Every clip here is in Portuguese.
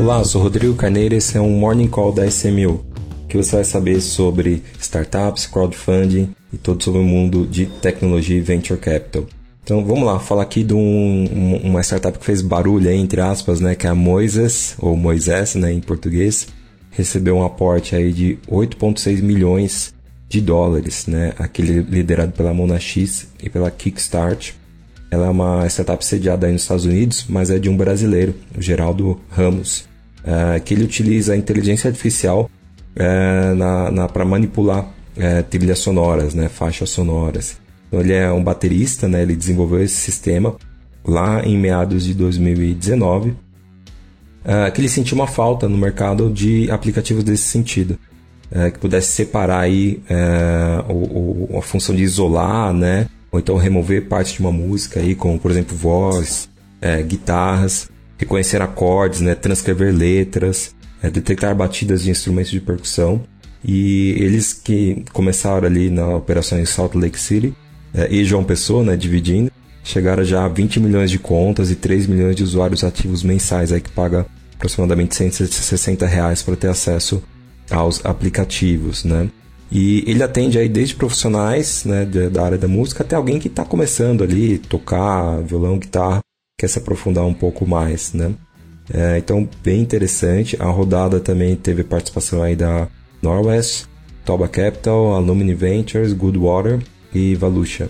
Olá, eu sou Rodrigo Carneiro e esse é um Morning Call da SMU, que você vai saber sobre startups, crowdfunding e todo sobre o mundo de tecnologia e venture capital. Então vamos lá, falar aqui de um, uma startup que fez barulho entre aspas, né, que é a Moises, ou Moisés né, em português, recebeu um aporte aí de 8,6 milhões de dólares, né, aquele liderado pela Monax e pela Kickstart. Ela é uma startup sediada aí nos Estados Unidos, mas é de um brasileiro, o Geraldo Ramos é, que ele utiliza a inteligência artificial é, na, na para manipular é, trilhas sonoras, né, faixas sonoras. Então ele é um baterista, né, ele desenvolveu esse sistema lá em meados de 2019, é, que ele sentiu uma falta no mercado de aplicativos desse sentido. É, que pudesse separar aí é, o, o, a função de isolar, né? Ou então remover parte de uma música aí, como por exemplo voz, guitarras, reconhecer acordes, né, transcrever letras, é, detectar batidas de instrumentos de percussão. E eles que começaram ali na operação em Salt Lake City é, e João Pessoa, né, dividindo, chegaram já a 20 milhões de contas e 3 milhões de usuários ativos mensais, aí que paga aproximadamente 160 reais para ter acesso aos aplicativos, né? E ele atende aí desde profissionais né, da área da música até alguém que está começando ali, tocar violão, guitarra, quer se aprofundar um pouco mais, né? É, então, bem interessante. A rodada também teve participação aí da Norwest, Toba Capital, Alumni Ventures, Goodwater e Valucha.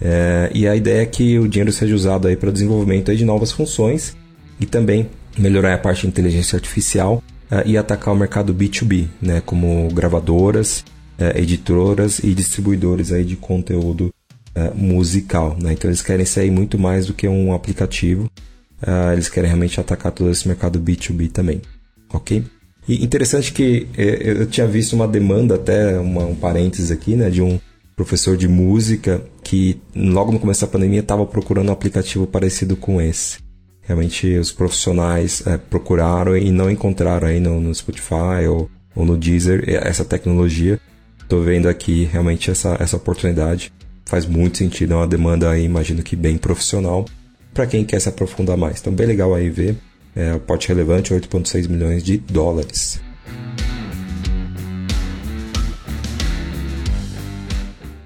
É, e a ideia é que o dinheiro seja usado aí para desenvolvimento aí de novas funções e também melhorar a parte de inteligência artificial é, e atacar o mercado B2B, né, como gravadoras, é, editoras e distribuidores aí de conteúdo uh, musical. Né? Então eles querem sair muito mais do que um aplicativo. Uh, eles querem realmente atacar todo esse mercado B2B também. Ok? E interessante que eh, eu tinha visto uma demanda, até uma, um parênteses aqui, né, de um professor de música que logo no começo da pandemia estava procurando um aplicativo parecido com esse. Realmente os profissionais é, procuraram e não encontraram aí no, no Spotify ou, ou, no Deezer essa tecnologia. Estou vendo aqui realmente essa, essa oportunidade faz muito sentido, é uma demanda aí, imagino que bem profissional, para quem quer se aprofundar mais. Então, bem legal aí ver. É, o porte relevante, 8,6 milhões de dólares.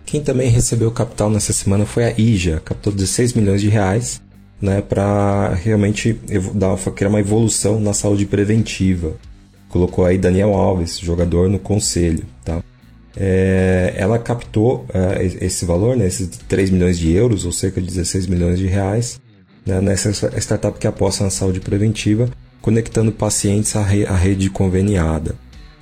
Quem também recebeu capital nessa semana foi a IJA, captou 16 milhões de reais, né, para realmente dar, criar uma evolução na saúde preventiva. Colocou aí Daniel Alves, jogador, no conselho, tá? É, ela captou é, esse valor, né, esses 3 milhões de euros, ou cerca de 16 milhões de reais, né, nessa startup que aposta na saúde preventiva, conectando pacientes à, re, à rede conveniada.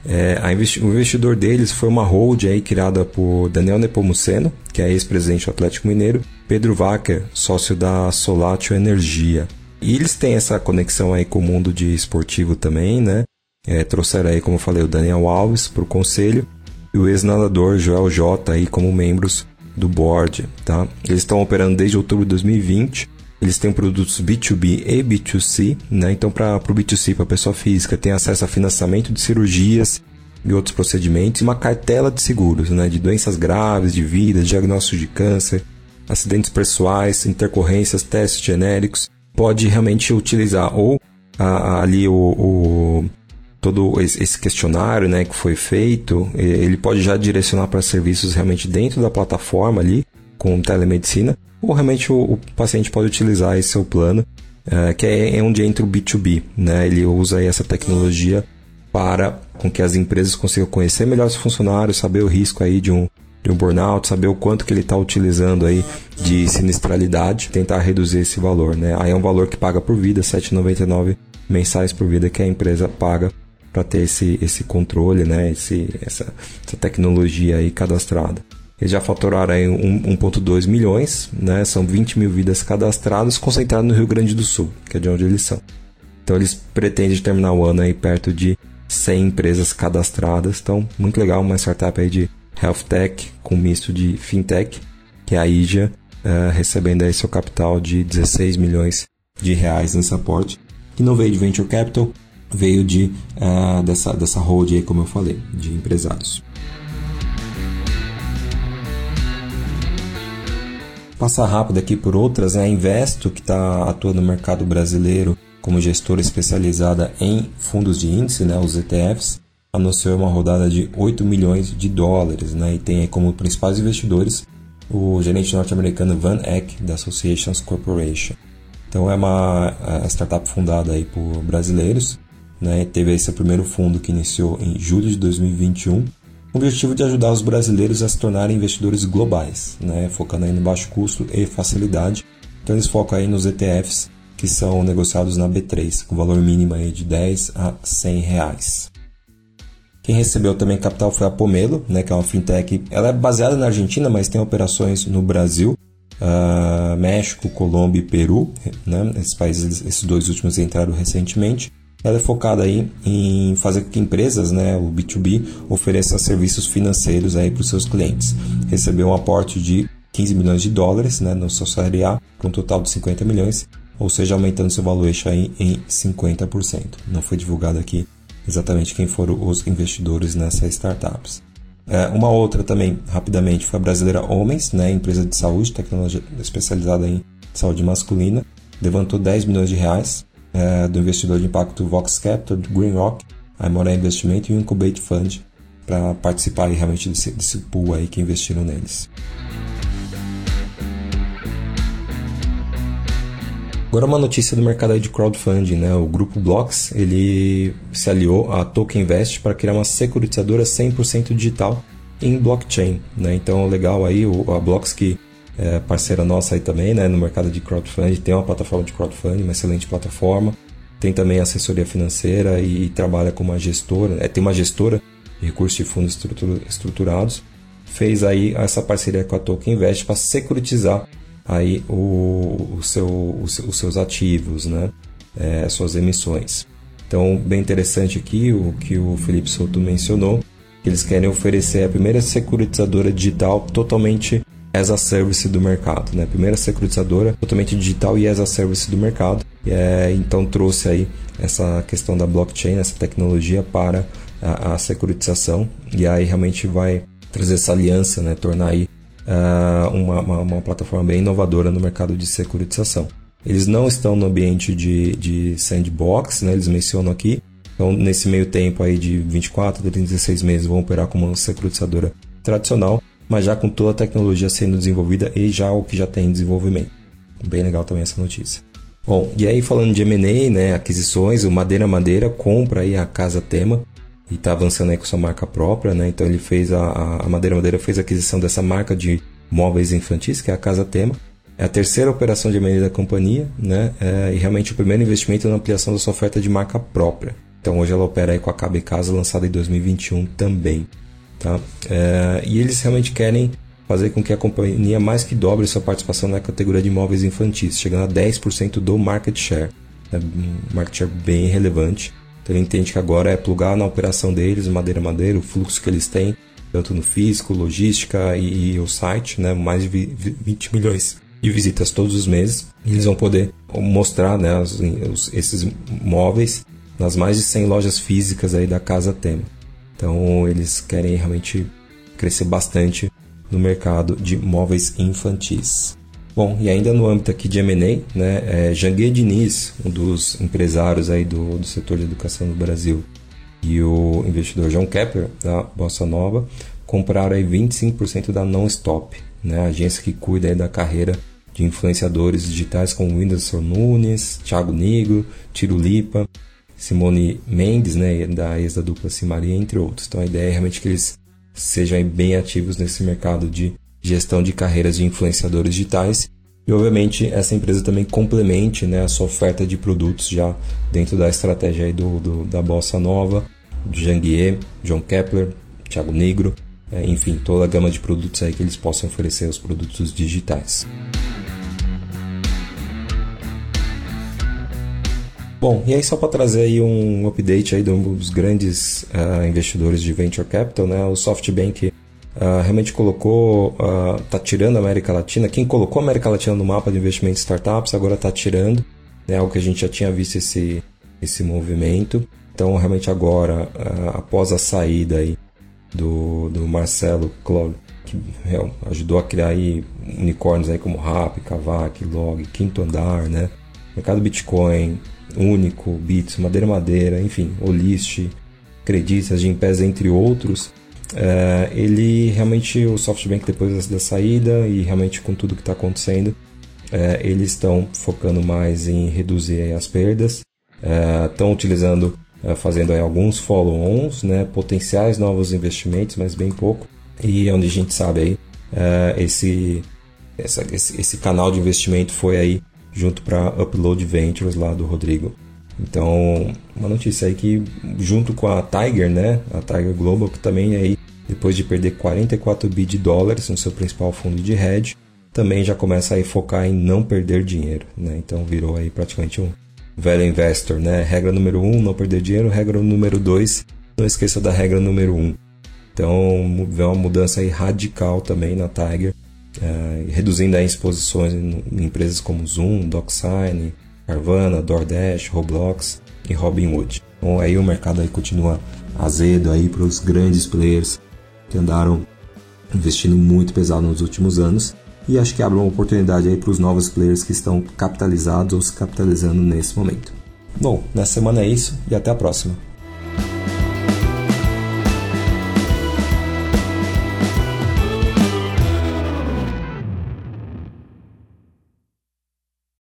É, investi o investidor deles foi uma hold aí criada por Daniel Nepomuceno, que é ex-presidente do Atlético Mineiro, Pedro Wacker, sócio da Solatio Energia. E eles têm essa conexão aí com o mundo de esportivo também, né? É, trouxeram aí, como eu falei, o Daniel Alves para o conselho e o ex-nadador Joel J aí como membros do board, tá? Eles estão operando desde outubro de 2020. Eles têm produtos B2B e B2C, né? Então, para o B2C, para a pessoa física, tem acesso a financiamento de cirurgias e outros procedimentos, e uma cartela de seguros, né? De doenças graves, de vida, diagnóstico de câncer, acidentes pessoais, intercorrências, testes genéricos. Pode realmente utilizar ou a, ali o, o todo esse questionário né, que foi feito, ele pode já direcionar para serviços realmente dentro da plataforma ali, com telemedicina, ou realmente o, o paciente pode utilizar esse seu plano, uh, que é, é, onde entra o B2B. Né? Ele usa essa tecnologia para com que as empresas consigam conhecer melhor os funcionários, saber o risco aí de um, de um burnout, saber o quanto que ele está utilizando aí de sinistralidade, tentar reduzir esse valor. Né? Aí é um valor que paga por vida, R$ 7,99 mensais por vida que a empresa paga para ter esse, esse controle, né? esse, essa, essa tecnologia aí cadastrada. Eles já faturaram aí 1,2 milhões, né? são 20 mil vidas cadastradas, concentradas no Rio Grande do Sul, que é de onde eles são. Então eles pretendem terminar o ano aí perto de 100 empresas cadastradas. Então, muito legal, uma startup aí de health tech com misto de fintech, que é a IJA, uh, recebendo aí seu capital de 16 milhões de reais nesse aporte. Que não veio de venture capital, veio de, uh, dessa, dessa hold aí, como eu falei, de empresários. Passar rápido aqui por outras, né? a Investo, que está atuando no mercado brasileiro como gestora especializada em fundos de índice, né, os ETFs, anunciou uma rodada de 8 milhões de dólares né, e tem como principais investidores o gerente norte-americano Van Eck, da Associations Corporation. Então é uma startup fundada aí por brasileiros, né, teve seu primeiro fundo que iniciou em julho de 2021, com o objetivo de ajudar os brasileiros a se tornarem investidores globais, né, focando aí no baixo custo e facilidade. Então eles focam aí nos ETFs que são negociados na B3, com valor mínimo aí de 10 a 100 reais. Quem recebeu também capital foi a Pomelo, né, que é uma fintech. Ela é baseada na Argentina, mas tem operações no Brasil, uh, México, Colômbia e Peru. Né? Esses países, esses dois últimos entraram recentemente. Ela é focada aí em fazer com que empresas, né, o B2B, ofereçam serviços financeiros aí para os seus clientes. Recebeu um aporte de 15 milhões de dólares né, no seu Série A, com um total de 50 milhões, ou seja, aumentando seu valuation aí em 50%. Não foi divulgado aqui exatamente quem foram os investidores nessas startups. É, uma outra também, rapidamente, foi a brasileira Homens, né, empresa de saúde, tecnologia especializada em saúde masculina, levantou 10 milhões de reais é, do investidor de impacto Vox Capital, Green Rock, a Imora Investimento e o Incubate Fund para participar realmente desse, desse pool aí que investiram neles. Agora uma notícia do mercado de crowdfunding, né? O grupo Blocks, ele se aliou à Token Invest para criar uma securitizadora 100% digital em blockchain, né? Então, legal aí, a Blocks que é parceira nossa aí também, né? No mercado de crowdfunding, tem uma plataforma de crowdfunding, uma excelente plataforma. Tem também assessoria financeira e, e trabalha com uma gestora, é, tem uma gestora de recursos de fundos estruturados. Fez aí essa parceria com a Token Invest para securitizar aí o, o seu, os, os seus ativos, né? É, suas emissões. Então, bem interessante aqui o que o Felipe Souto mencionou, que eles querem oferecer a primeira securitizadora digital totalmente as a service do mercado, né? Primeira securitizadora totalmente digital e as a service do mercado. E, é, então trouxe aí essa questão da blockchain, essa tecnologia para a, a securitização e aí realmente vai trazer essa aliança, né? Tornar aí uh, uma, uma, uma, plataforma bem inovadora no mercado de securitização. Eles não estão no ambiente de, de sandbox, né, eles mencionam aqui. Então, nesse meio tempo aí de 24 a 36 meses, vão operar como uma securitizadora tradicional, mas já com toda a tecnologia sendo desenvolvida e já o que já tem em desenvolvimento. Bem legal também essa notícia. Bom, e aí falando de M&A, né, aquisições, o Madeira Madeira compra aí a Casa Tema, e está avançando aí com sua marca própria, né? Então ele fez a, a Madeira Madeira fez a aquisição dessa marca de móveis infantis, que é a Casa Tema. É a terceira operação de M&A da companhia, né? É, e realmente o primeiro investimento na ampliação da sua oferta de marca própria. Então hoje ela opera aí com a Cabe Casa, lançada em 2021 também, tá? É, e eles realmente querem fazer com que a companhia mais que dobre sua participação na categoria de imóveis infantis, chegando a 10% do market share. É um market share bem relevante. Então ele entende que agora é plugar na operação deles, madeira madeira, o fluxo que eles têm, tanto no físico, logística e, e o site, né, mais de 20 milhões de visitas todos os meses. Eles vão poder mostrar né, os, os, esses móveis nas mais de 100 lojas físicas aí da Casa Tema. Então eles querem realmente crescer bastante no mercado de móveis infantis. Bom, e ainda no âmbito aqui de M&A, né, é, Janguier Diniz, um dos empresários aí do, do setor de educação do Brasil, e o investidor John Kepler, da Bossa Nova, compraram aí 25% da Non-Stop, né, a agência que cuida aí da carreira de influenciadores digitais como Whindersson Nunes, Thiago Negro, Tiro Lipa, Simone Mendes, né, da ex da dupla Simaria, entre outros. Então a ideia é realmente que eles sejam bem ativos nesse mercado de gestão de carreiras de influenciadores digitais. E obviamente essa empresa também complemente né, a sua oferta de produtos já dentro da estratégia aí do, do da Bossa Nova, do Janguier, John Kepler, Thiago Negro, é, enfim, toda a gama de produtos aí que eles possam oferecer aos produtos digitais. Bom, e aí só para trazer aí um update aí dos grandes uh, investidores de venture capital, né? O SoftBank uh, realmente colocou, está ah, tirando a América Latina. Quem colocou a América Latina no mapa de investimento de startups agora está tirando, né, algo que a gente já tinha visto esse, esse movimento. Então, realmente agora, uh, após a saída aí do, do Marcelo Claude, que ajudou a criar aí unicórnios aí como Rap, Kavak, Log, Quinto Andar, né? mercado Bitcoin, Único, Bits, Madeira Madeira, enfim, Olist, Creditas, Gimpass, entre outros, é, ele realmente, o SoftBank depois da saída e realmente com tudo que está acontecendo, é, eles estão focando mais em reduzir as perdas, estão é, utilizando, é, fazendo alguns follow-ons, né, potenciais novos investimentos, mas bem pouco, e onde a gente sabe aí, é, esse, essa, esse, esse canal de investimento foi aí junto para Upload Ventures lá do Rodrigo. Então, uma notícia aí que junto com a Tiger, né, a Tiger Global, que também aí depois de perder 44 bi de dólares no seu principal fundo de hedge, também já começa a focar em não perder dinheiro, né? Então virou aí praticamente um velho investor, né? Regra número um, não perder dinheiro. Regra número dois, não esqueça da regra número um. Então vê uma mudança aí radical também na Tiger, é, reduzindo as exposições em, em empresas como Zoom, DocSign, Carvana, DoorDash, Roblox e Robinhood. Então aí o mercado aí continua azedo aí para os grandes players que andaram investindo muito pesado nos últimos anos e acho que abre uma oportunidade aí para os novos players que estão capitalizados ou se capitalizando nesse momento. Bom, nessa semana é isso e até a próxima.